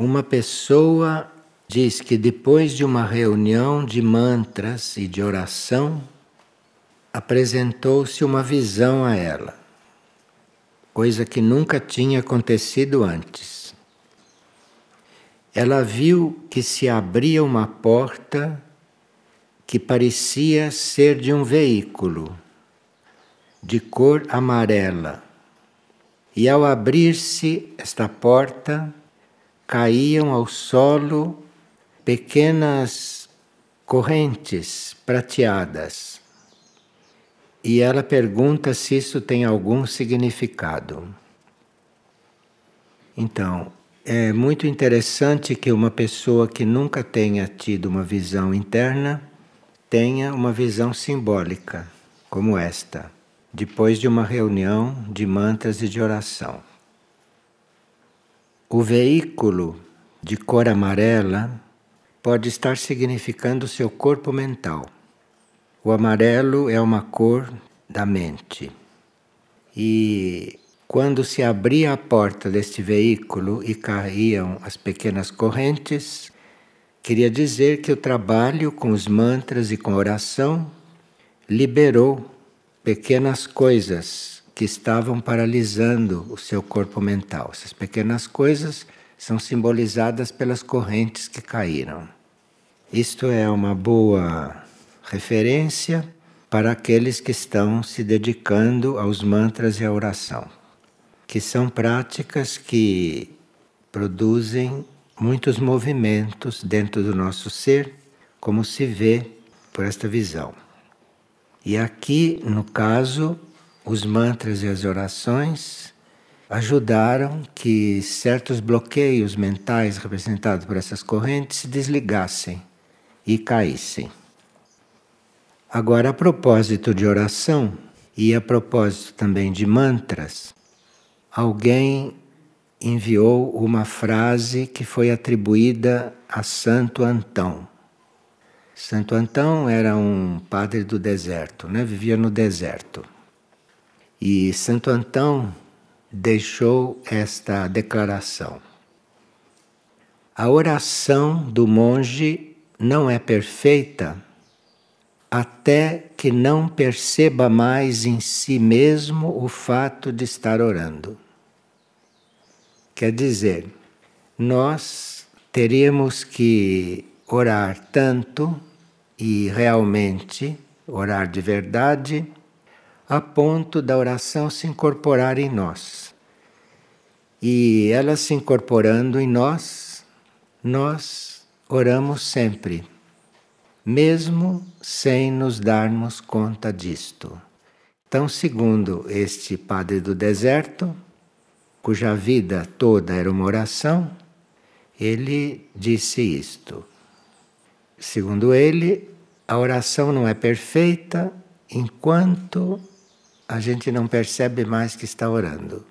Uma pessoa diz que depois de uma reunião de mantras e de oração, apresentou-se uma visão a ela, coisa que nunca tinha acontecido antes. Ela viu que se abria uma porta que parecia ser de um veículo, de cor amarela. E ao abrir-se esta porta, caíam ao solo pequenas correntes prateadas. E ela pergunta se isso tem algum significado. Então, é muito interessante que uma pessoa que nunca tenha tido uma visão interna tenha uma visão simbólica como esta, depois de uma reunião de mantras e de oração. O veículo de cor amarela pode estar significando seu corpo mental. O amarelo é uma cor da mente. E quando se abria a porta deste veículo e caíam as pequenas correntes, queria dizer que o trabalho com os mantras e com oração liberou pequenas coisas que estavam paralisando o seu corpo mental. Essas pequenas coisas são simbolizadas pelas correntes que caíram. Isto é uma boa referência para aqueles que estão se dedicando aos mantras e à oração, que são práticas que produzem muitos movimentos dentro do nosso ser, como se vê por esta visão. E aqui, no caso, os mantras e as orações ajudaram que certos bloqueios mentais representados por essas correntes se desligassem e caíssem. Agora, a propósito de oração e a propósito também de mantras, alguém enviou uma frase que foi atribuída a Santo Antão. Santo Antão era um padre do deserto, né? vivia no deserto. E Santo Antão deixou esta declaração: A oração do monge não é perfeita até que não perceba mais em si mesmo o fato de estar orando. Quer dizer, nós teríamos que orar tanto e realmente orar de verdade a ponto da oração se incorporar em nós. E ela se incorporando em nós, nós oramos sempre, mesmo sem nos darmos conta disto. Então, segundo este padre do deserto, cuja vida toda era uma oração, ele disse isto. Segundo ele, a oração não é perfeita enquanto a gente não percebe mais que está orando.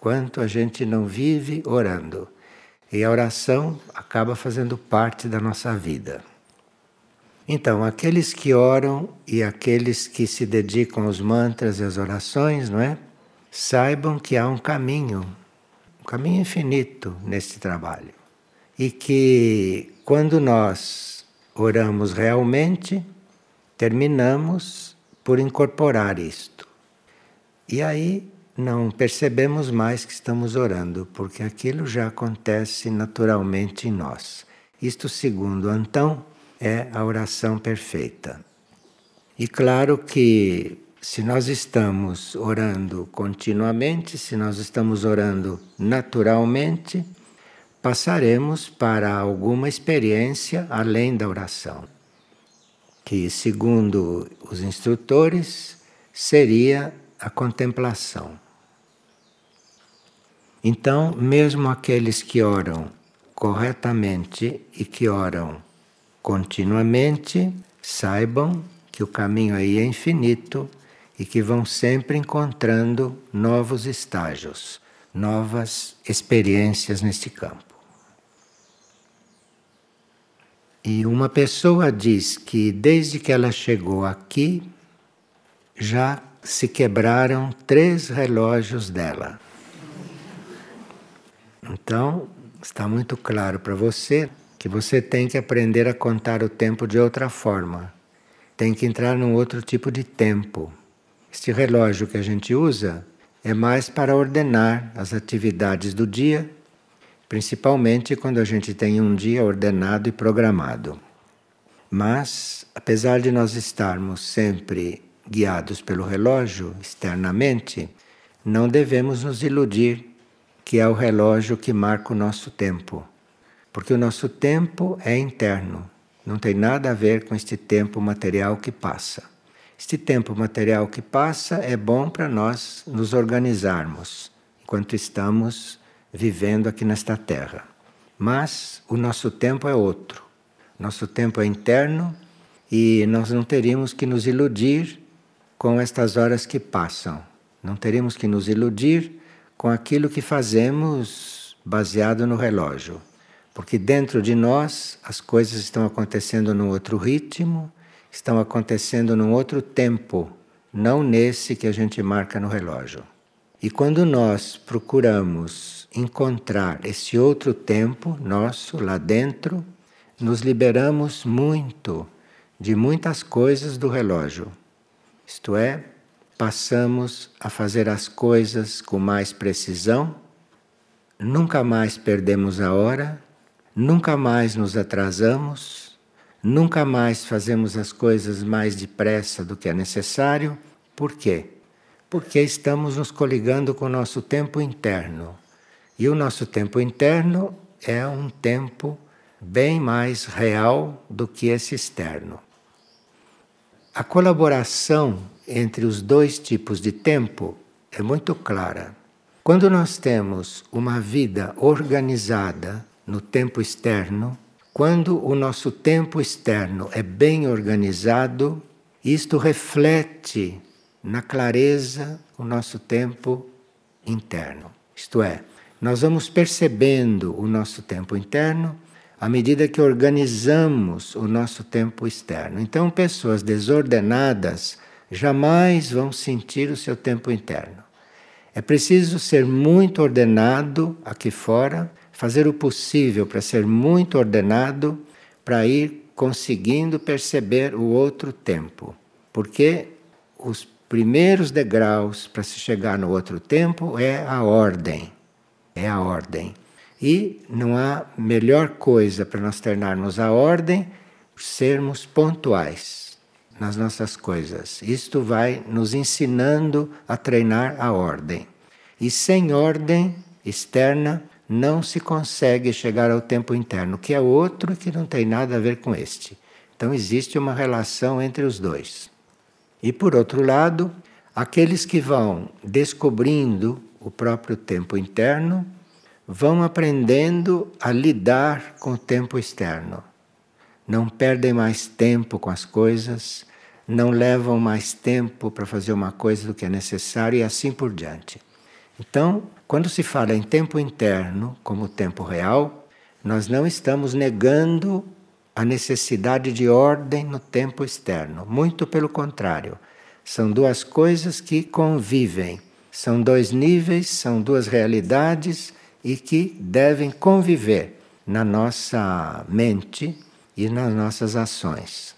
Quanto a gente não vive orando. E a oração acaba fazendo parte da nossa vida. Então, aqueles que oram e aqueles que se dedicam aos mantras e às orações, não é? Saibam que há um caminho, um caminho infinito neste trabalho. E que quando nós oramos realmente, terminamos por incorporar isto. E aí não percebemos mais que estamos orando, porque aquilo já acontece naturalmente em nós. Isto, segundo Antão, é a oração perfeita. E claro que se nós estamos orando continuamente, se nós estamos orando naturalmente, passaremos para alguma experiência além da oração que, segundo os instrutores, seria a contemplação. Então, mesmo aqueles que oram corretamente e que oram continuamente, saibam que o caminho aí é infinito e que vão sempre encontrando novos estágios, novas experiências neste campo. E uma pessoa diz que desde que ela chegou aqui, já se quebraram três relógios dela. Então, está muito claro para você que você tem que aprender a contar o tempo de outra forma. Tem que entrar num outro tipo de tempo. Este relógio que a gente usa é mais para ordenar as atividades do dia, principalmente quando a gente tem um dia ordenado e programado. Mas, apesar de nós estarmos sempre guiados pelo relógio externamente, não devemos nos iludir que é o relógio que marca o nosso tempo. Porque o nosso tempo é interno, não tem nada a ver com este tempo material que passa. Este tempo material que passa é bom para nós nos organizarmos enquanto estamos vivendo aqui nesta terra. Mas o nosso tempo é outro. Nosso tempo é interno e nós não teríamos que nos iludir com estas horas que passam. Não teríamos que nos iludir com aquilo que fazemos baseado no relógio. Porque dentro de nós as coisas estão acontecendo num outro ritmo, estão acontecendo num outro tempo, não nesse que a gente marca no relógio. E quando nós procuramos encontrar esse outro tempo nosso lá dentro, nos liberamos muito de muitas coisas do relógio. Isto é, passamos a fazer as coisas com mais precisão, nunca mais perdemos a hora, nunca mais nos atrasamos, nunca mais fazemos as coisas mais depressa do que é necessário. Por quê? Porque estamos nos coligando com o nosso tempo interno. E o nosso tempo interno é um tempo bem mais real do que esse externo. A colaboração entre os dois tipos de tempo é muito clara. Quando nós temos uma vida organizada no tempo externo, quando o nosso tempo externo é bem organizado, isto reflete na clareza o nosso tempo interno. Isto é, nós vamos percebendo o nosso tempo interno à medida que organizamos o nosso tempo externo. Então, pessoas desordenadas jamais vão sentir o seu tempo interno. É preciso ser muito ordenado aqui fora, fazer o possível para ser muito ordenado, para ir conseguindo perceber o outro tempo. Porque os primeiros degraus para se chegar no outro tempo é a ordem. É a ordem. E não há melhor coisa para nós tornarmos a ordem sermos pontuais nas nossas coisas. Isto vai nos ensinando a treinar a ordem. E sem ordem externa não se consegue chegar ao tempo interno, que é outro que não tem nada a ver com este. Então existe uma relação entre os dois. E por outro lado, aqueles que vão descobrindo o próprio tempo interno vão aprendendo a lidar com o tempo externo. Não perdem mais tempo com as coisas, não levam mais tempo para fazer uma coisa do que é necessário e assim por diante. Então, quando se fala em tempo interno como tempo real, nós não estamos negando a necessidade de ordem no tempo externo. Muito pelo contrário. São duas coisas que convivem. São dois níveis, são duas realidades e que devem conviver na nossa mente e nas nossas ações.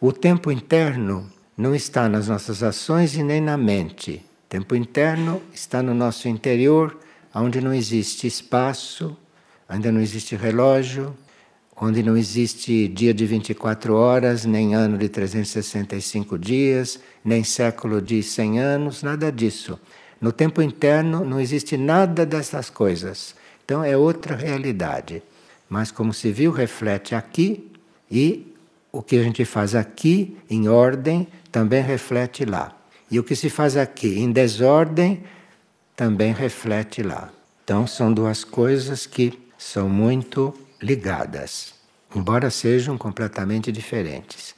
O tempo interno não está nas nossas ações e nem na mente. O tempo interno está no nosso interior, onde não existe espaço, ainda não existe relógio, onde não existe dia de 24 horas, nem ano de 365 dias, nem século de 100 anos, nada disso. No tempo interno não existe nada dessas coisas. Então é outra realidade. Mas como se viu, reflete aqui e o que a gente faz aqui em ordem também reflete lá. E o que se faz aqui em desordem também reflete lá. Então são duas coisas que são muito ligadas, embora sejam completamente diferentes.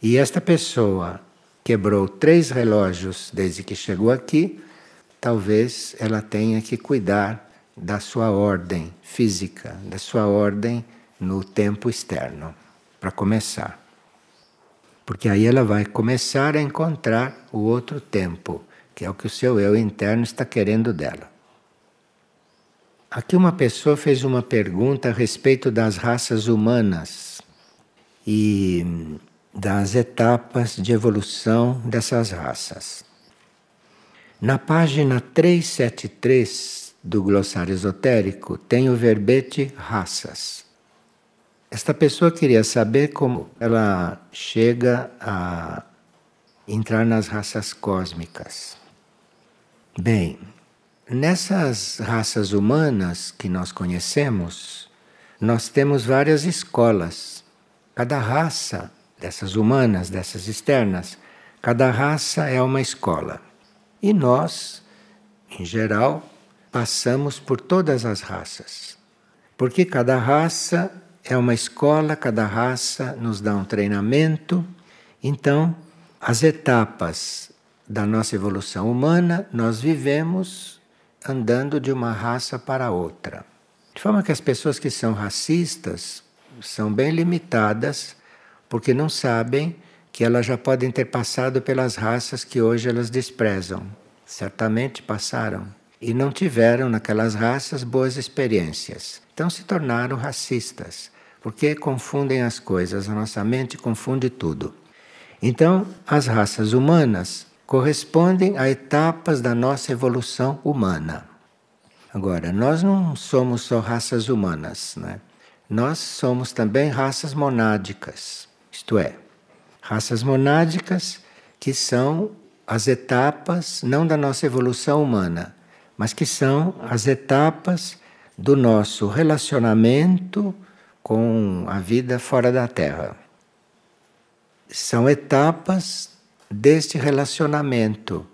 E esta pessoa quebrou três relógios desde que chegou aqui talvez ela tenha que cuidar da sua ordem física, da sua ordem no tempo externo, para começar. Porque aí ela vai começar a encontrar o outro tempo, que é o que o seu eu interno está querendo dela. Aqui uma pessoa fez uma pergunta a respeito das raças humanas e das etapas de evolução dessas raças. Na página 373 do glossário esotérico tem o verbete raças. Esta pessoa queria saber como ela chega a entrar nas raças cósmicas. Bem, nessas raças humanas que nós conhecemos, nós temos várias escolas. Cada raça dessas humanas, dessas externas, cada raça é uma escola. E nós, em geral, passamos por todas as raças. Porque cada raça é uma escola, cada raça nos dá um treinamento. Então, as etapas da nossa evolução humana, nós vivemos andando de uma raça para outra. De forma que as pessoas que são racistas são bem limitadas porque não sabem que elas já podem ter passado pelas raças que hoje elas desprezam. Certamente passaram e não tiveram naquelas raças boas experiências. Então se tornaram racistas, porque confundem as coisas, a nossa mente confunde tudo. Então, as raças humanas correspondem a etapas da nossa evolução humana. Agora, nós não somos só raças humanas, né? Nós somos também raças monádicas. Isto é, raças monádicas que são as etapas não da nossa evolução humana, mas que são as etapas do nosso relacionamento com a vida fora da Terra. São etapas deste relacionamento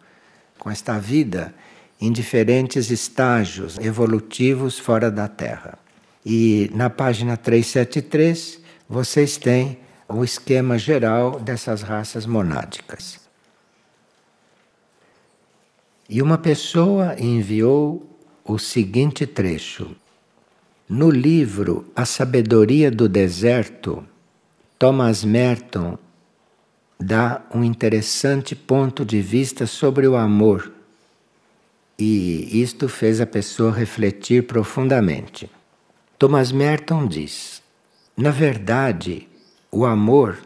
com esta vida em diferentes estágios evolutivos fora da Terra. E na página 373 vocês têm o esquema geral dessas raças monádicas. E uma pessoa enviou o seguinte trecho. No livro A Sabedoria do Deserto, Thomas Merton dá um interessante ponto de vista sobre o amor. E isto fez a pessoa refletir profundamente. Thomas Merton diz: Na verdade, o amor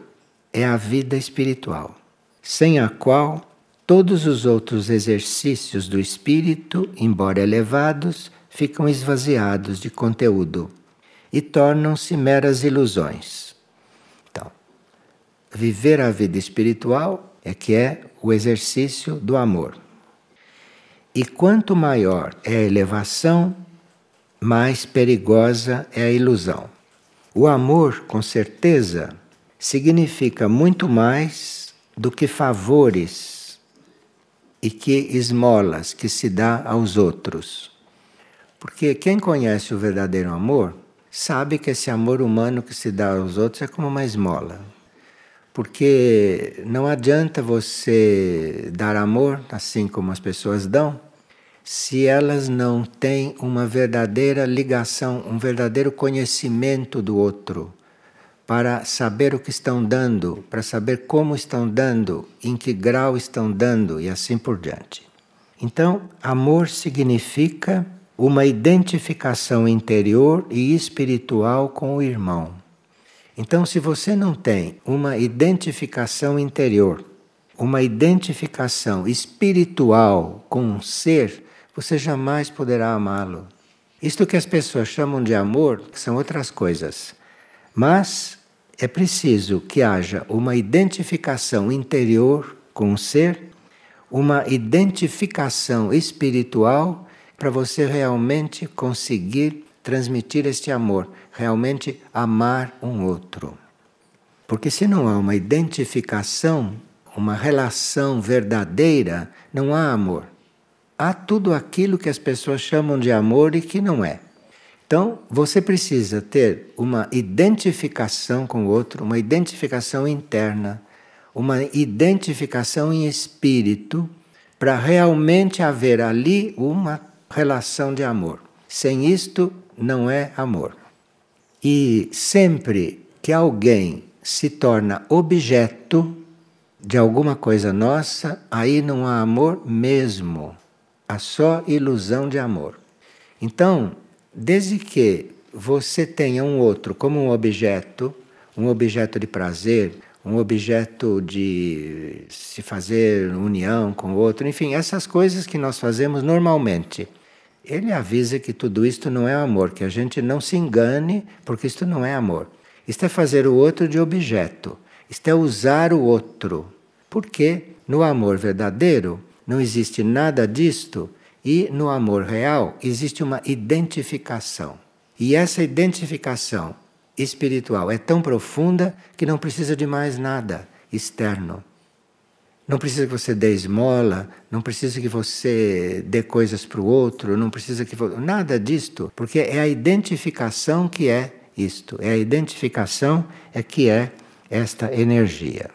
é a vida espiritual, sem a qual todos os outros exercícios do espírito, embora elevados, ficam esvaziados de conteúdo e tornam-se meras ilusões. Viver a vida espiritual é que é o exercício do amor. E quanto maior é a elevação, mais perigosa é a ilusão. O amor, com certeza, significa muito mais do que favores e que esmolas que se dá aos outros. Porque quem conhece o verdadeiro amor sabe que esse amor humano que se dá aos outros é como uma esmola. Porque não adianta você dar amor assim como as pessoas dão, se elas não têm uma verdadeira ligação, um verdadeiro conhecimento do outro, para saber o que estão dando, para saber como estão dando, em que grau estão dando e assim por diante. Então, amor significa uma identificação interior e espiritual com o irmão. Então, se você não tem uma identificação interior, uma identificação espiritual com um ser, você jamais poderá amá-lo. Isto que as pessoas chamam de amor são outras coisas. Mas é preciso que haja uma identificação interior com o ser, uma identificação espiritual para você realmente conseguir transmitir este amor, realmente amar um outro. Porque se não há uma identificação, uma relação verdadeira, não há amor há tudo aquilo que as pessoas chamam de amor e que não é. Então, você precisa ter uma identificação com o outro, uma identificação interna, uma identificação em espírito, para realmente haver ali uma relação de amor. Sem isto, não é amor. E sempre que alguém se torna objeto de alguma coisa nossa, aí não há amor mesmo a só ilusão de amor. Então, desde que você tenha um outro como um objeto, um objeto de prazer, um objeto de se fazer união com o outro, enfim, essas coisas que nós fazemos normalmente. Ele avisa que tudo isto não é amor, que a gente não se engane, porque isto não é amor. Isto é fazer o outro de objeto, isto é usar o outro. Porque no amor verdadeiro não existe nada disto e no amor real existe uma identificação. E essa identificação espiritual é tão profunda que não precisa de mais nada externo. Não precisa que você dê esmola, não precisa que você dê coisas para o outro, não precisa que nada disto, porque é a identificação que é isto, é a identificação é que é esta energia.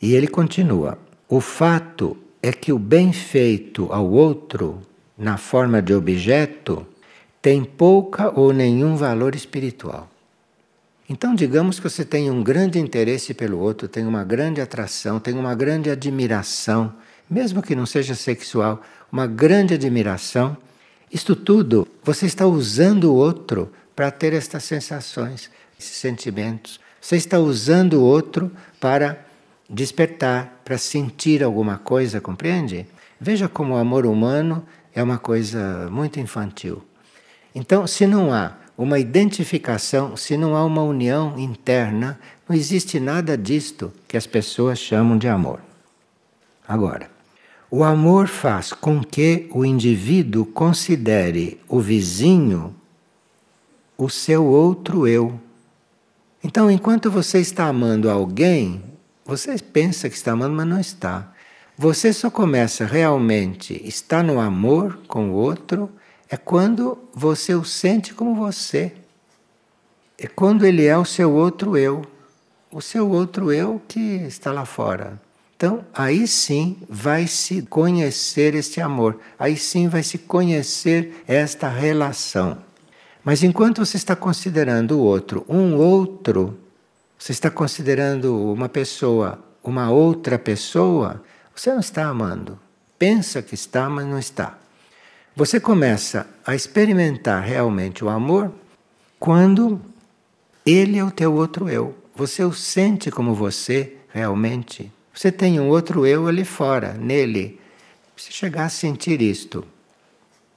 E ele continua: o fato é que o bem feito ao outro, na forma de objeto, tem pouca ou nenhum valor espiritual. Então, digamos que você tem um grande interesse pelo outro, tem uma grande atração, tem uma grande admiração, mesmo que não seja sexual, uma grande admiração. Isto tudo, você está usando o outro para ter estas sensações, esses sentimentos. Você está usando o outro para despertar, para sentir alguma coisa, compreende? Veja como o amor humano é uma coisa muito infantil. Então, se não há uma identificação, se não há uma união interna, não existe nada disto que as pessoas chamam de amor. Agora, o amor faz com que o indivíduo considere o vizinho o seu outro eu. Então, enquanto você está amando alguém, você pensa que está amando, mas não está. Você só começa realmente estar no amor com o outro é quando você o sente como você. É quando ele é o seu outro eu. O seu outro eu que está lá fora. Então, aí sim vai se conhecer este amor. Aí sim vai se conhecer esta relação. Mas enquanto você está considerando o outro um outro, você está considerando uma pessoa uma outra pessoa, você não está amando. Pensa que está, mas não está. Você começa a experimentar realmente o amor quando ele é o teu outro eu. Você o sente como você realmente. Você tem um outro eu ali fora, nele. Você chegar a sentir isto.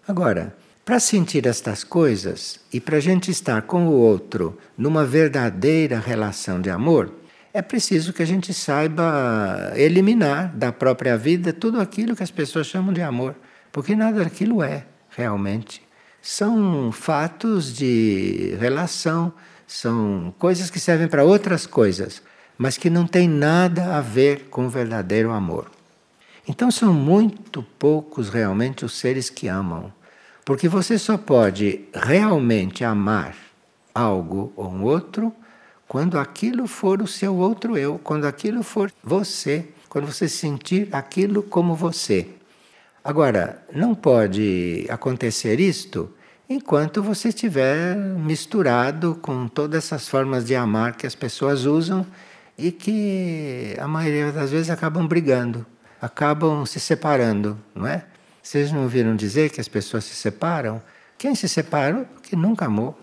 Agora, para sentir estas coisas e para a gente estar com o outro numa verdadeira relação de amor, é preciso que a gente saiba eliminar da própria vida tudo aquilo que as pessoas chamam de amor. Porque nada daquilo é, realmente. São fatos de relação, são coisas que servem para outras coisas, mas que não têm nada a ver com o verdadeiro amor. Então são muito poucos realmente os seres que amam. Porque você só pode realmente amar algo ou um outro quando aquilo for o seu outro eu, quando aquilo for você, quando você sentir aquilo como você. Agora, não pode acontecer isto enquanto você estiver misturado com todas essas formas de amar que as pessoas usam e que a maioria das vezes acabam brigando, acabam se separando, não é? Vocês não ouviram dizer que as pessoas se separam? Quem se separou? Que nunca amou,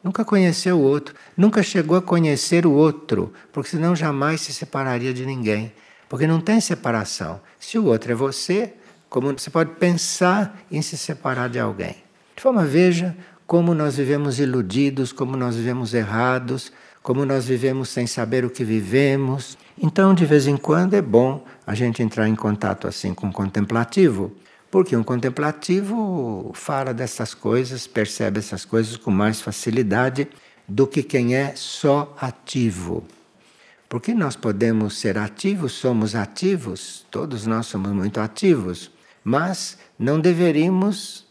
nunca conheceu o outro, nunca chegou a conhecer o outro, porque senão jamais se separaria de ninguém. Porque não tem separação. Se o outro é você, como você pode pensar em se separar de alguém. De forma, veja como nós vivemos iludidos, como nós vivemos errados, como nós vivemos sem saber o que vivemos. Então, de vez em quando, é bom a gente entrar em contato assim com o contemplativo, porque um contemplativo fala dessas coisas, percebe essas coisas com mais facilidade do que quem é só ativo. Porque nós podemos ser ativos, somos ativos, todos nós somos muito ativos, mas não deveríamos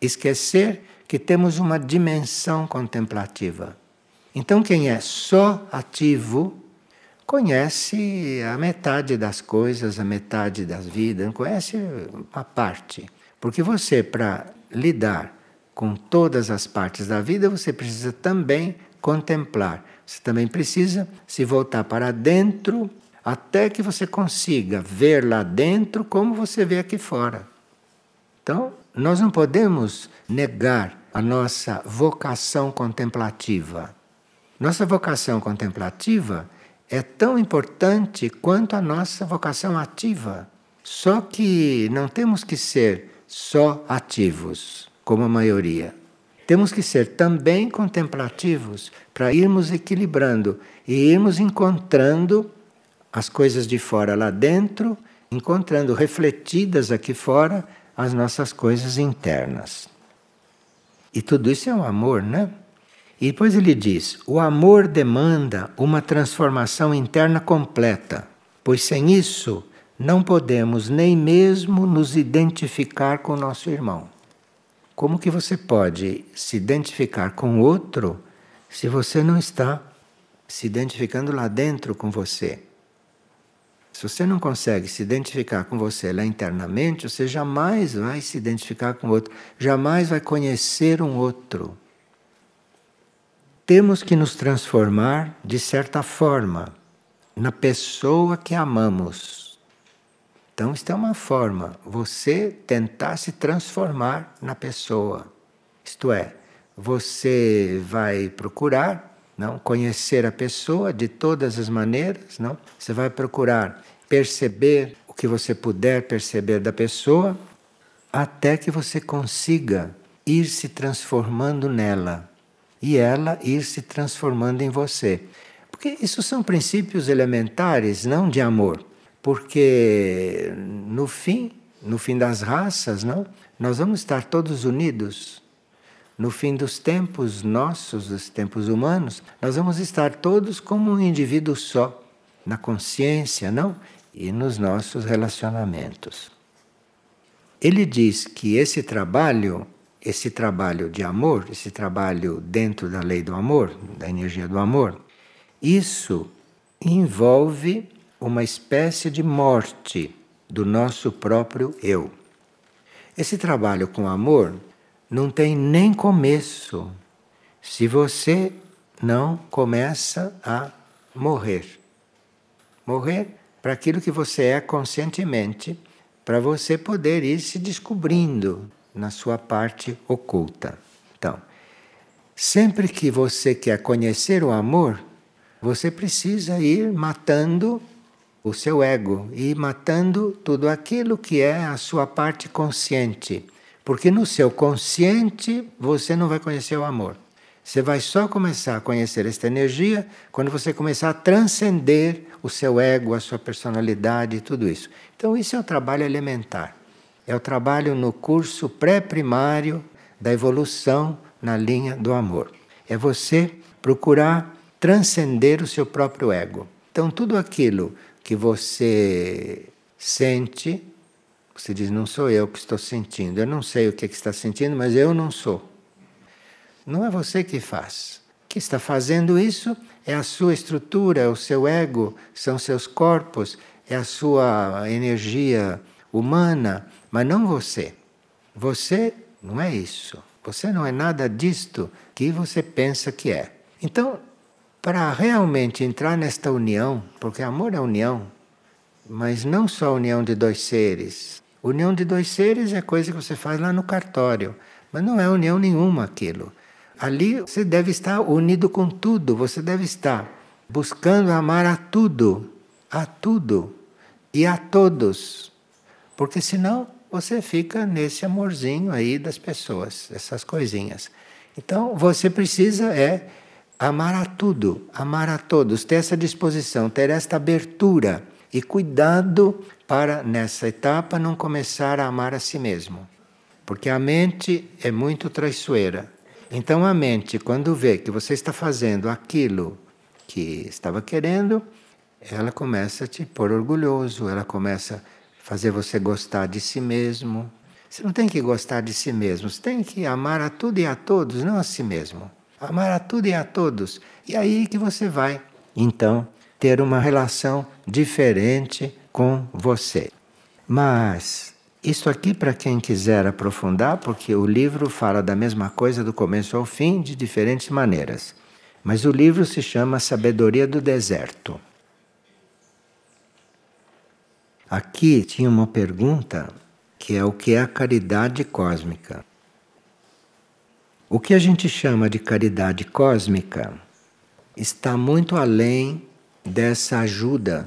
esquecer que temos uma dimensão contemplativa. Então, quem é só ativo conhece a metade das coisas, a metade das vidas, conhece uma parte. Porque você, para lidar com todas as partes da vida, você precisa também contemplar. Você também precisa se voltar para dentro até que você consiga ver lá dentro como você vê aqui fora. Então, nós não podemos negar a nossa vocação contemplativa. Nossa vocação contemplativa é tão importante quanto a nossa vocação ativa. Só que não temos que ser só ativos, como a maioria. Temos que ser também contemplativos para irmos equilibrando e irmos encontrando as coisas de fora lá dentro, encontrando refletidas aqui fora as nossas coisas internas. E tudo isso é um amor, né? E depois ele diz: o amor demanda uma transformação interna completa, pois sem isso não podemos nem mesmo nos identificar com o nosso irmão. Como que você pode se identificar com outro se você não está se identificando lá dentro com você? Se você não consegue se identificar com você lá internamente, você jamais vai se identificar com outro, jamais vai conhecer um outro. Temos que nos transformar, de certa forma, na pessoa que amamos. Então, isto é uma forma, você tentar se transformar na pessoa. Isto é, você vai procurar não conhecer a pessoa de todas as maneiras, não? Você vai procurar perceber o que você puder perceber da pessoa até que você consiga ir se transformando nela e ela ir se transformando em você. Porque isso são princípios elementares, não de amor. Porque no fim, no fim das raças, não, nós vamos estar todos unidos no fim dos tempos nossos, dos tempos humanos, nós vamos estar todos como um indivíduo só, na consciência, não? E nos nossos relacionamentos. Ele diz que esse trabalho, esse trabalho de amor, esse trabalho dentro da lei do amor, da energia do amor, isso envolve uma espécie de morte do nosso próprio eu. Esse trabalho com amor não tem nem começo se você não começa a morrer. Morrer para aquilo que você é conscientemente, para você poder ir se descobrindo na sua parte oculta. Então, sempre que você quer conhecer o amor, você precisa ir matando o seu ego e matando tudo aquilo que é a sua parte consciente porque no seu consciente você não vai conhecer o amor. Você vai só começar a conhecer esta energia quando você começar a transcender o seu ego, a sua personalidade e tudo isso. Então, isso é o trabalho elementar. É o trabalho no curso pré-primário da evolução na linha do amor. É você procurar transcender o seu próprio ego. Então, tudo aquilo que você sente, você diz, não sou eu que estou sentindo. Eu não sei o que, é que está sentindo, mas eu não sou. Não é você que faz. Que está fazendo isso é a sua estrutura, é o seu ego, são seus corpos, é a sua energia humana, mas não você. Você não é isso. Você não é nada disto que você pensa que é. Então, para realmente entrar nesta união, porque amor é união, mas não só a união de dois seres, União de dois seres é coisa que você faz lá no cartório, mas não é união nenhuma aquilo. Ali você deve estar unido com tudo, você deve estar buscando amar a tudo, a tudo e a todos. Porque senão você fica nesse amorzinho aí das pessoas, essas coisinhas. Então você precisa é amar a tudo, amar a todos, ter essa disposição, ter esta abertura e cuidado para, nessa etapa, não começar a amar a si mesmo. Porque a mente é muito traiçoeira. Então, a mente, quando vê que você está fazendo aquilo que estava querendo, ela começa a te pôr orgulhoso, ela começa a fazer você gostar de si mesmo. Você não tem que gostar de si mesmo, você tem que amar a tudo e a todos, não a si mesmo. Amar a tudo e a todos. E aí que você vai, então, ter uma relação diferente com você. Mas isso aqui para quem quiser aprofundar, porque o livro fala da mesma coisa do começo ao fim de diferentes maneiras. Mas o livro se chama Sabedoria do Deserto. Aqui tinha uma pergunta que é o que é a caridade cósmica. O que a gente chama de caridade cósmica está muito além dessa ajuda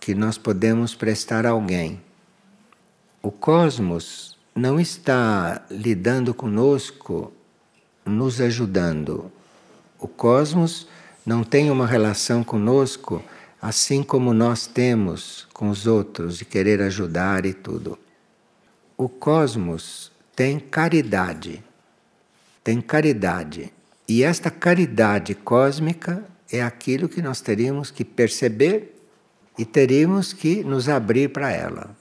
que nós podemos prestar a alguém. O cosmos não está lidando conosco, nos ajudando. O cosmos não tem uma relação conosco assim como nós temos com os outros de querer ajudar e tudo. O cosmos tem caridade tem caridade. E esta caridade cósmica é aquilo que nós teríamos que perceber e teríamos que nos abrir para ela.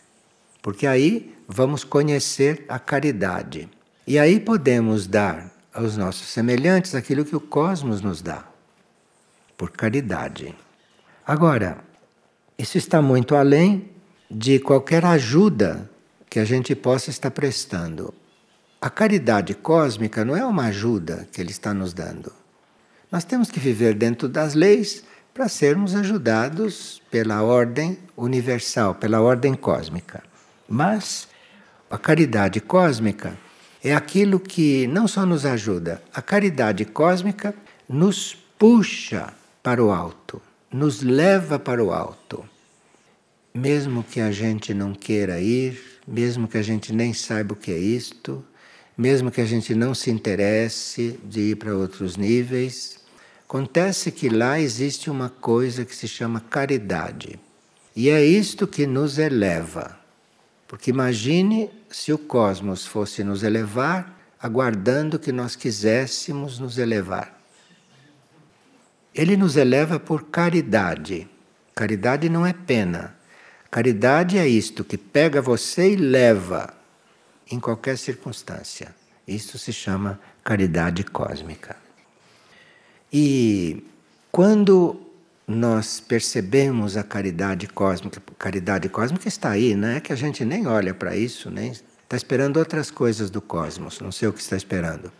Porque aí vamos conhecer a caridade. E aí podemos dar aos nossos semelhantes aquilo que o cosmos nos dá, por caridade. Agora, isso está muito além de qualquer ajuda que a gente possa estar prestando. A caridade cósmica não é uma ajuda que ele está nos dando. Nós temos que viver dentro das leis para sermos ajudados pela ordem universal, pela ordem cósmica. Mas a caridade cósmica é aquilo que não só nos ajuda, a caridade cósmica nos puxa para o alto, nos leva para o alto. Mesmo que a gente não queira ir, mesmo que a gente nem saiba o que é isto, mesmo que a gente não se interesse de ir para outros níveis, acontece que lá existe uma coisa que se chama caridade. E é isto que nos eleva. Porque imagine se o cosmos fosse nos elevar, aguardando que nós quiséssemos nos elevar. Ele nos eleva por caridade. Caridade não é pena. Caridade é isto que pega você e leva em qualquer circunstância. Isso se chama caridade cósmica. E quando nós percebemos a caridade cósmica, caridade cósmica está aí, não é que a gente nem olha para isso, nem está esperando outras coisas do cosmos, não sei o que está esperando.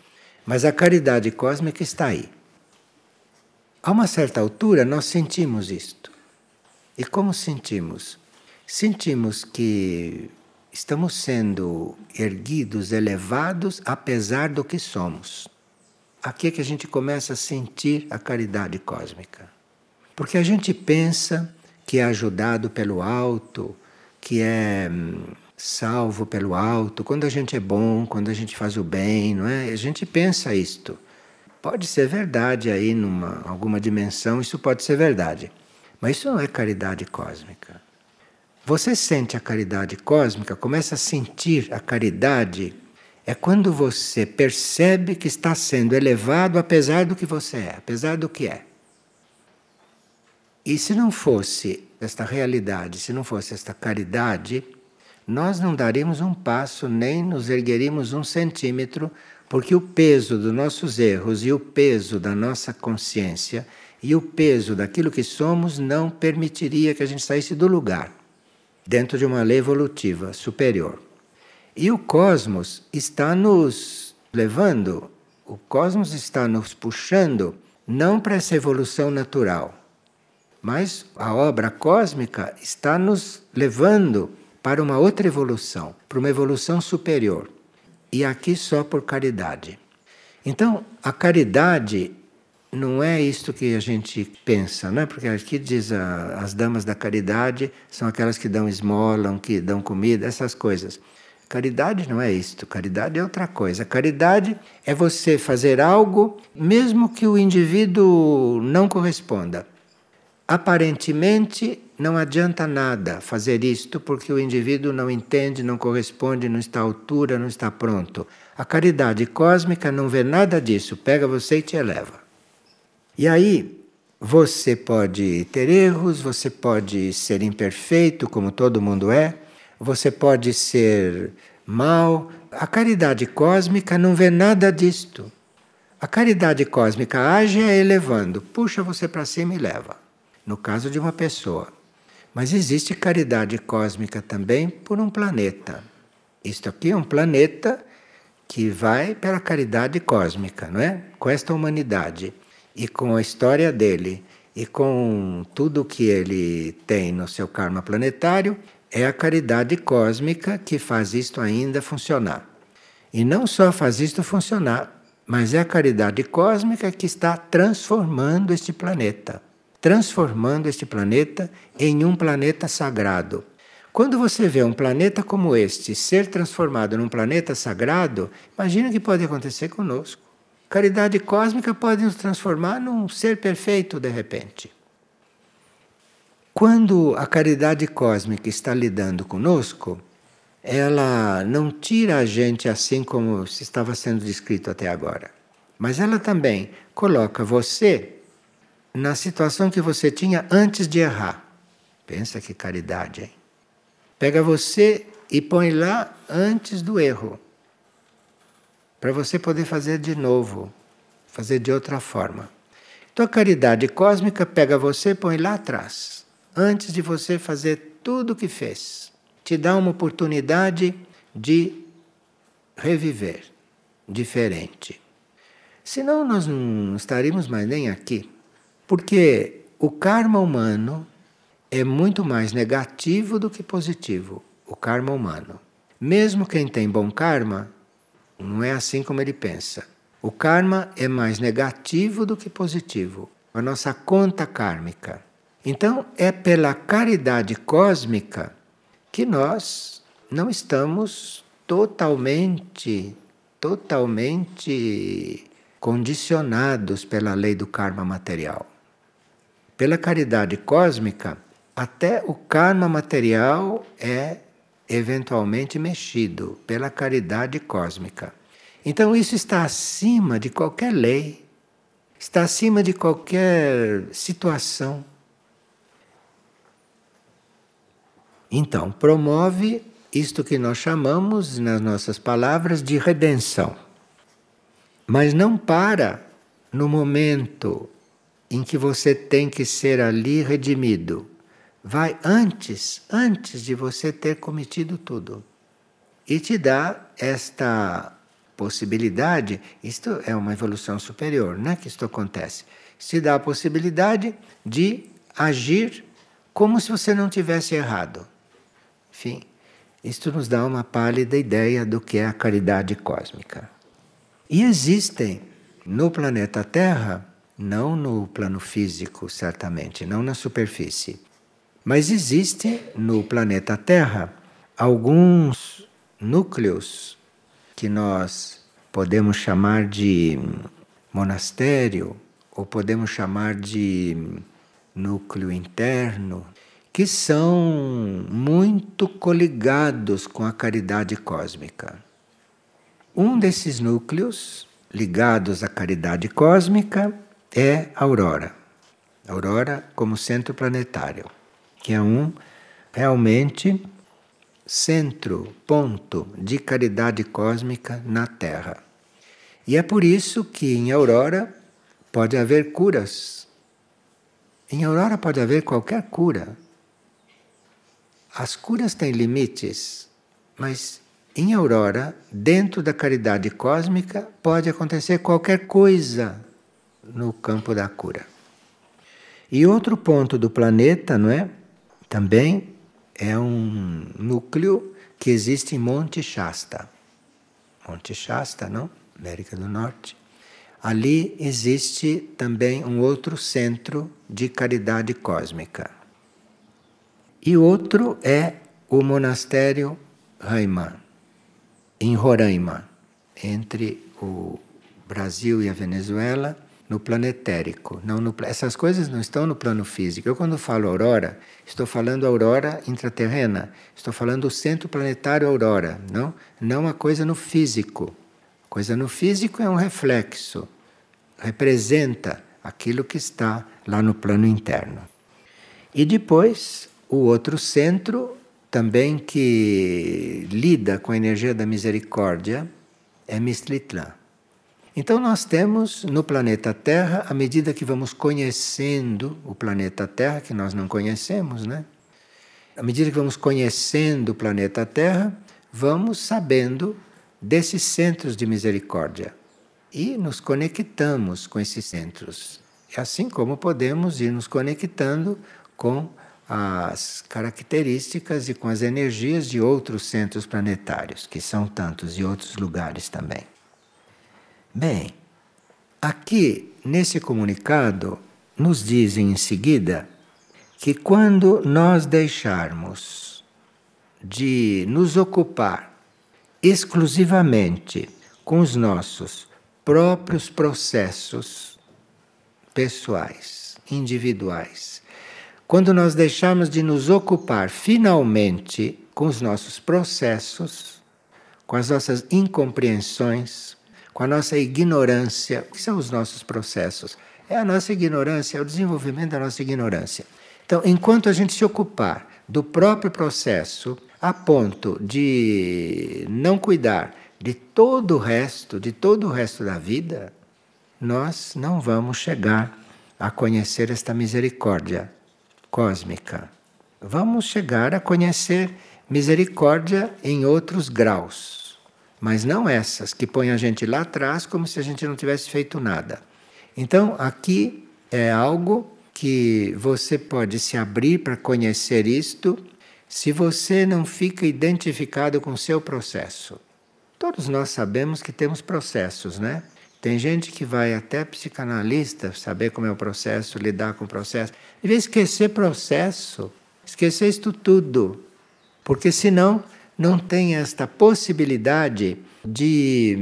Mas a caridade cósmica está aí. A uma certa altura nós sentimos isto. E como sentimos? Sentimos que estamos sendo erguidos, elevados, apesar do que somos. Aqui é que a gente começa a sentir a caridade cósmica. Porque a gente pensa que é ajudado pelo alto, que é hum, salvo pelo alto, quando a gente é bom, quando a gente faz o bem, não é? A gente pensa isto. Pode ser verdade aí numa alguma dimensão, isso pode ser verdade. Mas isso não é caridade cósmica. Você sente a caridade cósmica, começa a sentir a caridade, é quando você percebe que está sendo elevado apesar do que você é, apesar do que é. E se não fosse esta realidade, se não fosse esta caridade, nós não daríamos um passo, nem nos ergueríamos um centímetro, porque o peso dos nossos erros e o peso da nossa consciência e o peso daquilo que somos não permitiria que a gente saísse do lugar dentro de uma lei evolutiva superior. E o cosmos está nos levando, o cosmos está nos puxando não para essa evolução natural, mas a obra cósmica está nos levando para uma outra evolução, para uma evolução superior. E aqui só por caridade. Então, a caridade não é isto que a gente pensa, né? porque aqui diz a, as damas da caridade são aquelas que dão esmola, que dão comida, essas coisas. Caridade não é isto, caridade é outra coisa. Caridade é você fazer algo mesmo que o indivíduo não corresponda. Aparentemente não adianta nada fazer isto porque o indivíduo não entende, não corresponde, não está à altura, não está pronto. A caridade cósmica não vê nada disso, pega você e te eleva. E aí você pode ter erros, você pode ser imperfeito, como todo mundo é, você pode ser mal. A caridade cósmica não vê nada disto. A caridade cósmica age é elevando, puxa você para cima e leva. No caso de uma pessoa. Mas existe caridade cósmica também por um planeta. Isto aqui é um planeta que vai pela caridade cósmica, não é? Com esta humanidade e com a história dele e com tudo que ele tem no seu karma planetário, é a caridade cósmica que faz isto ainda funcionar. E não só faz isto funcionar, mas é a caridade cósmica que está transformando este planeta transformando este planeta em um planeta sagrado. Quando você vê um planeta como este ser transformado num planeta sagrado, imagina o que pode acontecer conosco. Caridade cósmica pode nos transformar num ser perfeito de repente. Quando a caridade cósmica está lidando conosco, ela não tira a gente assim como se estava sendo descrito até agora, mas ela também coloca você na situação que você tinha antes de errar. Pensa que caridade, hein? Pega você e põe lá antes do erro. Para você poder fazer de novo, fazer de outra forma. Então a caridade cósmica pega você e põe lá atrás, antes de você fazer tudo o que fez. Te dá uma oportunidade de reviver diferente. Senão nós não estaríamos mais nem aqui. Porque o karma humano é muito mais negativo do que positivo. O karma humano. Mesmo quem tem bom karma, não é assim como ele pensa. O karma é mais negativo do que positivo. A nossa conta kármica. Então, é pela caridade cósmica que nós não estamos totalmente, totalmente condicionados pela lei do karma material. Pela caridade cósmica, até o karma material é eventualmente mexido pela caridade cósmica. Então isso está acima de qualquer lei, está acima de qualquer situação. Então, promove isto que nós chamamos, nas nossas palavras, de redenção. Mas não para no momento em que você tem que ser ali redimido. Vai antes, antes de você ter cometido tudo. E te dá esta possibilidade, isto é uma evolução superior, não é que isto acontece. Se dá a possibilidade de agir como se você não tivesse errado. Enfim, isto nos dá uma pálida ideia do que é a caridade cósmica. E existem no planeta Terra não no plano físico, certamente, não na superfície. Mas existe no planeta Terra alguns núcleos que nós podemos chamar de monastério ou podemos chamar de núcleo interno, que são muito coligados com a caridade cósmica. Um desses núcleos ligados à caridade cósmica é a aurora. A aurora como centro planetário, que é um realmente centro, ponto de caridade cósmica na Terra. E é por isso que em aurora pode haver curas. Em aurora pode haver qualquer cura. As curas têm limites, mas em aurora, dentro da caridade cósmica, pode acontecer qualquer coisa no campo da cura. E outro ponto do planeta, não é? Também é um núcleo que existe em Monte Shasta. Monte Shasta, não? América do Norte. Ali existe também um outro centro de caridade cósmica. E outro é o monastério Raima, em Roraima, entre o Brasil e a Venezuela, no planetérico. Não no, essas coisas não estão no plano físico. Eu, quando falo aurora, estou falando aurora intraterrena. Estou falando o centro planetário aurora, não? Não a coisa no físico. A coisa no físico é um reflexo, representa aquilo que está lá no plano interno. E depois, o outro centro, também que lida com a energia da misericórdia, é Mistlitlã. Então, nós temos no planeta Terra, à medida que vamos conhecendo o planeta Terra, que nós não conhecemos, né? À medida que vamos conhecendo o planeta Terra, vamos sabendo desses centros de misericórdia e nos conectamos com esses centros. Assim como podemos ir nos conectando com as características e com as energias de outros centros planetários, que são tantos e outros lugares também. Bem, aqui nesse comunicado nos dizem em seguida que quando nós deixarmos de nos ocupar exclusivamente com os nossos próprios processos pessoais, individuais, quando nós deixarmos de nos ocupar finalmente com os nossos processos, com as nossas incompreensões, com a nossa ignorância, o que são os nossos processos? É a nossa ignorância, é o desenvolvimento da nossa ignorância. Então, enquanto a gente se ocupar do próprio processo a ponto de não cuidar de todo o resto, de todo o resto da vida, nós não vamos chegar a conhecer esta misericórdia cósmica. Vamos chegar a conhecer misericórdia em outros graus, mas não essas que põem a gente lá atrás como se a gente não tivesse feito nada. Então, aqui é algo que você pode se abrir para conhecer isto se você não fica identificado com o seu processo. Todos nós sabemos que temos processos, né? Tem gente que vai até psicanalista saber como é o processo, lidar com o processo. Devia esquecer processo, esquecer isto tudo. Porque senão não tem esta possibilidade de,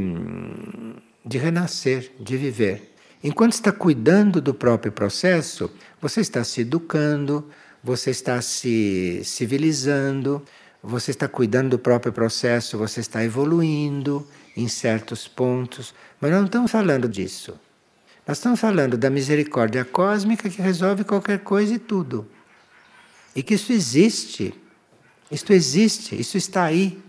de renascer, de viver. Enquanto está cuidando do próprio processo, você está se educando, você está se civilizando, você está cuidando do próprio processo, você está evoluindo em certos pontos. Mas não estamos falando disso. Nós estamos falando da misericórdia cósmica que resolve qualquer coisa e tudo. E que isso existe. Isto existe, isso está aí.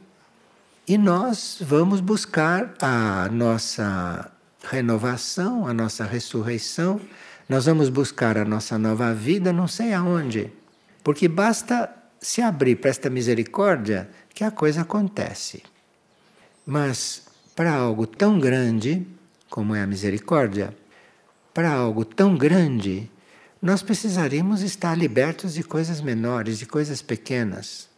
E nós vamos buscar a nossa renovação, a nossa ressurreição, nós vamos buscar a nossa nova vida não sei aonde. Porque basta se abrir para esta misericórdia que a coisa acontece. Mas para algo tão grande como é a misericórdia, para algo tão grande, nós precisaríamos estar libertos de coisas menores, de coisas pequenas.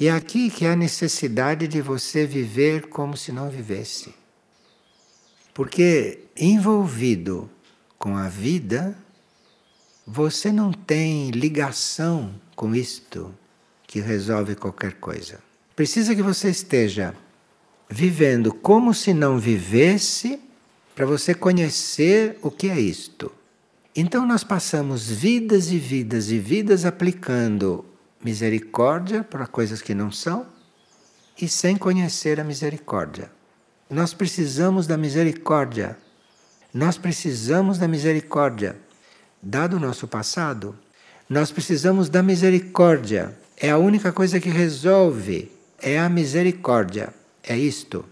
E é aqui que há necessidade de você viver como se não vivesse. Porque envolvido com a vida, você não tem ligação com isto que resolve qualquer coisa. Precisa que você esteja vivendo como se não vivesse para você conhecer o que é isto. Então nós passamos vidas e vidas e vidas aplicando misericórdia para coisas que não são e sem conhecer a misericórdia. Nós precisamos da misericórdia. Nós precisamos da misericórdia. Dado o nosso passado, nós precisamos da misericórdia. É a única coisa que resolve. É a misericórdia. É isto.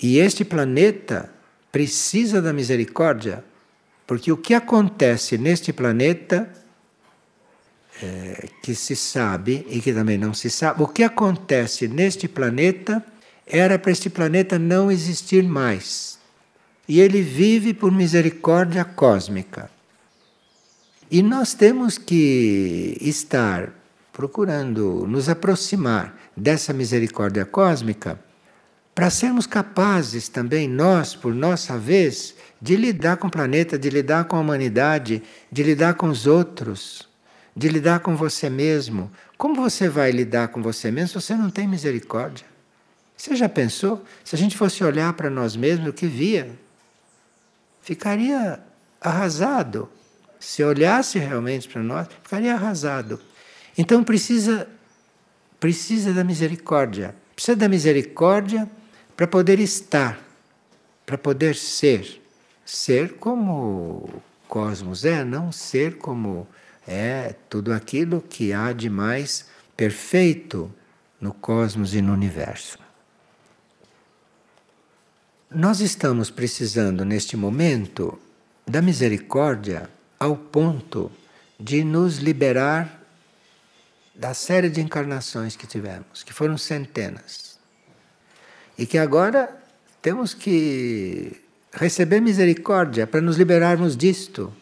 E este planeta precisa da misericórdia, porque o que acontece neste planeta, é, que se sabe e que também não se sabe, o que acontece neste planeta era para este planeta não existir mais. E ele vive por misericórdia cósmica. E nós temos que estar procurando nos aproximar dessa misericórdia cósmica para sermos capazes também, nós, por nossa vez, de lidar com o planeta, de lidar com a humanidade, de lidar com os outros, de lidar com você mesmo. Como você vai lidar com você mesmo se você não tem misericórdia? Você já pensou? Se a gente fosse olhar para nós mesmos, o que via? Ficaria arrasado. Se olhasse realmente para nós, ficaria arrasado. Então precisa precisa da misericórdia. Precisa da misericórdia para poder estar, para poder ser. Ser como o cosmos é, não ser como é tudo aquilo que há de mais perfeito no cosmos e no universo. Nós estamos precisando neste momento da misericórdia ao ponto de nos liberar da série de encarnações que tivemos, que foram centenas. E que agora temos que receber misericórdia para nos liberarmos disto.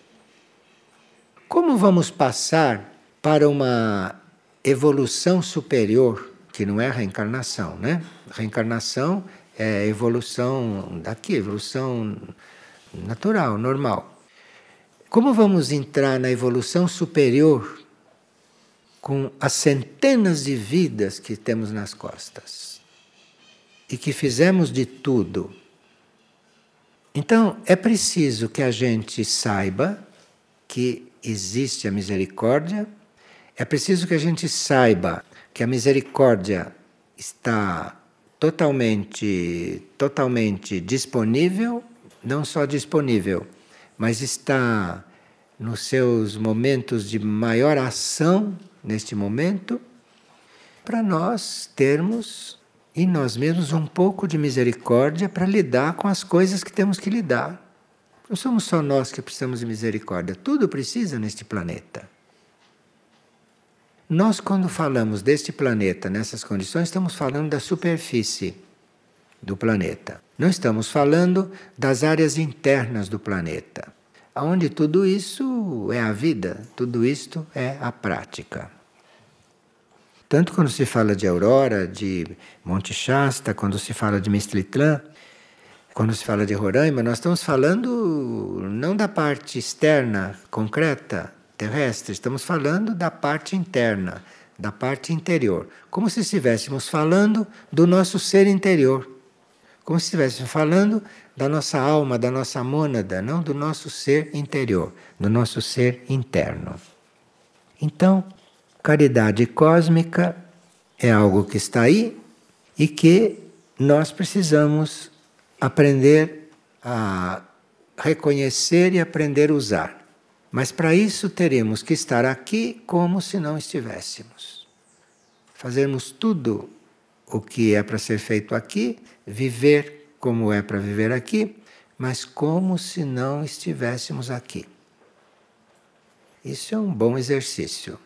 Como vamos passar para uma evolução superior, que não é reencarnação, né? Reencarnação é evolução daqui, evolução natural, normal. Como vamos entrar na evolução superior com as centenas de vidas que temos nas costas e que fizemos de tudo? Então, é preciso que a gente saiba que existe a misericórdia, é preciso que a gente saiba que a misericórdia está totalmente totalmente disponível, não só disponível, mas está nos seus momentos de maior ação neste momento, para nós termos em nós mesmos um pouco de misericórdia para lidar com as coisas que temos que lidar. Não somos só nós que precisamos de misericórdia, tudo precisa neste planeta. Nós, quando falamos deste planeta nessas condições, estamos falando da superfície do planeta. Não estamos falando das áreas internas do planeta, onde tudo isso é a vida, tudo isto é a prática. Tanto quando se fala de Aurora, de Monte Shasta, quando se fala de Mistlitlã, quando se fala de Roraima, nós estamos falando não da parte externa, concreta, terrestre, estamos falando da parte interna, da parte interior, como se estivéssemos falando do nosso ser interior, como se estivéssemos falando da nossa alma, da nossa mônada, não do nosso ser interior, do nosso ser interno. Então, caridade cósmica é algo que está aí e que nós precisamos aprender a reconhecer e aprender a usar. Mas para isso teremos que estar aqui como se não estivéssemos. Fazermos tudo o que é para ser feito aqui, viver como é para viver aqui, mas como se não estivéssemos aqui. Isso é um bom exercício.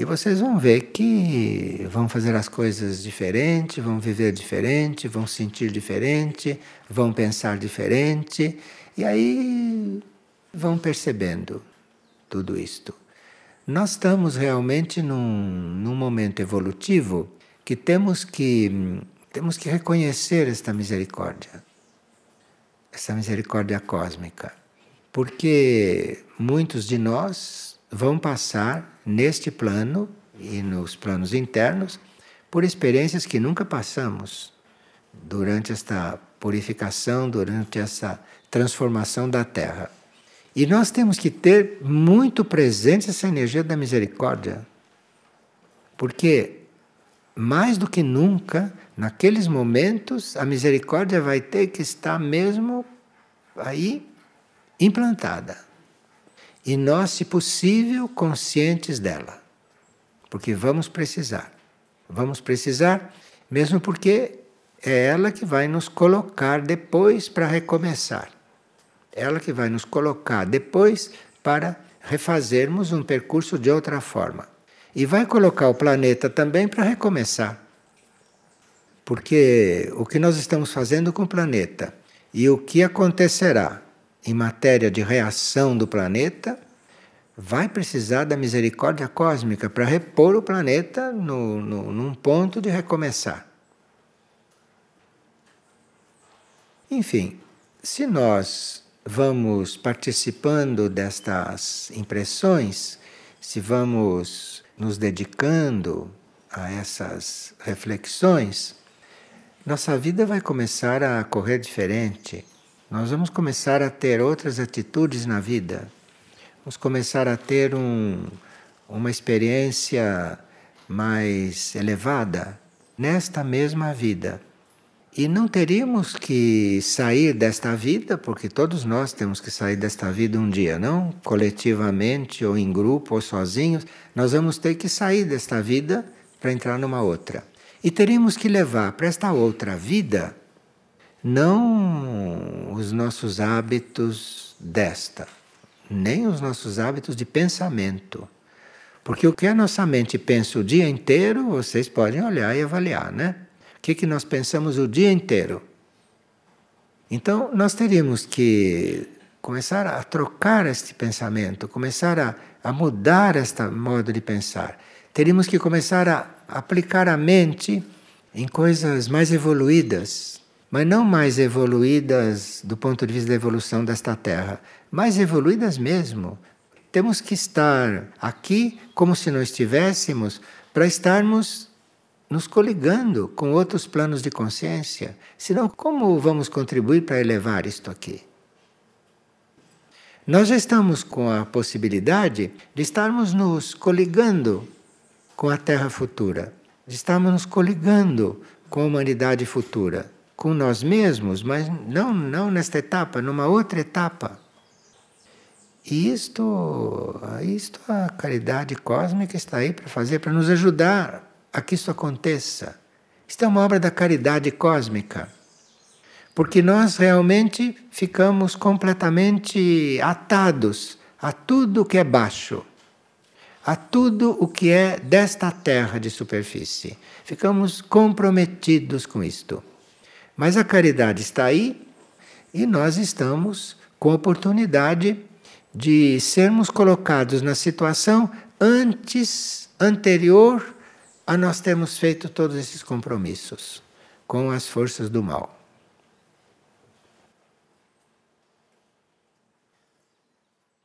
E vocês vão ver que vão fazer as coisas diferente, vão viver diferente, vão sentir diferente, vão pensar diferente, e aí vão percebendo tudo isto. Nós estamos realmente num, num momento evolutivo que temos que temos que reconhecer esta misericórdia, essa misericórdia cósmica, porque muitos de nós vão passar neste plano e nos planos internos por experiências que nunca passamos durante esta purificação, durante essa transformação da Terra. E nós temos que ter muito presente essa energia da misericórdia. Porque, mais do que nunca, naqueles momentos, a misericórdia vai ter que estar mesmo aí implantada. E nós, se possível, conscientes dela. Porque vamos precisar. Vamos precisar, mesmo porque é ela que vai nos colocar depois para recomeçar. Ela que vai nos colocar depois para refazermos um percurso de outra forma. E vai colocar o planeta também para recomeçar. Porque o que nós estamos fazendo com o planeta e o que acontecerá em matéria de reação do planeta vai precisar da misericórdia cósmica para repor o planeta no, no, num ponto de recomeçar. Enfim, se nós vamos participando destas impressões, se vamos nos dedicando a essas reflexões, nossa vida vai começar a correr diferente. Nós vamos começar a ter outras atitudes na vida. Vamos começar a ter um, uma experiência mais elevada nesta mesma vida. E não teríamos que sair desta vida, porque todos nós temos que sair desta vida um dia, não coletivamente ou em grupo ou sozinhos. Nós vamos ter que sair desta vida para entrar numa outra. E teríamos que levar para esta outra vida não os nossos hábitos desta, nem os nossos hábitos de pensamento. Porque o que a nossa mente pensa o dia inteiro, vocês podem olhar e avaliar, né? O que, que nós pensamos o dia inteiro? Então, nós teríamos que começar a trocar este pensamento, começar a, a mudar este modo de pensar. Teríamos que começar a aplicar a mente em coisas mais evoluídas, mas não mais evoluídas do ponto de vista da evolução desta Terra, mais evoluídas mesmo. Temos que estar aqui como se não estivéssemos para estarmos nos coligando com outros planos de consciência. Senão, como vamos contribuir para elevar isto aqui? Nós já estamos com a possibilidade de estarmos nos coligando com a Terra futura, de estarmos nos coligando com a humanidade futura, com nós mesmos, mas não, não nesta etapa, numa outra etapa. E isto, isto a caridade cósmica está aí para fazer, para nos ajudar a que isso aconteça. Isto é uma obra da caridade cósmica. Porque nós realmente ficamos completamente atados a tudo que é baixo, a tudo o que é desta terra de superfície. Ficamos comprometidos com isto. Mas a caridade está aí e nós estamos com a oportunidade de sermos colocados na situação antes, anterior a nós termos feito todos esses compromissos com as forças do mal.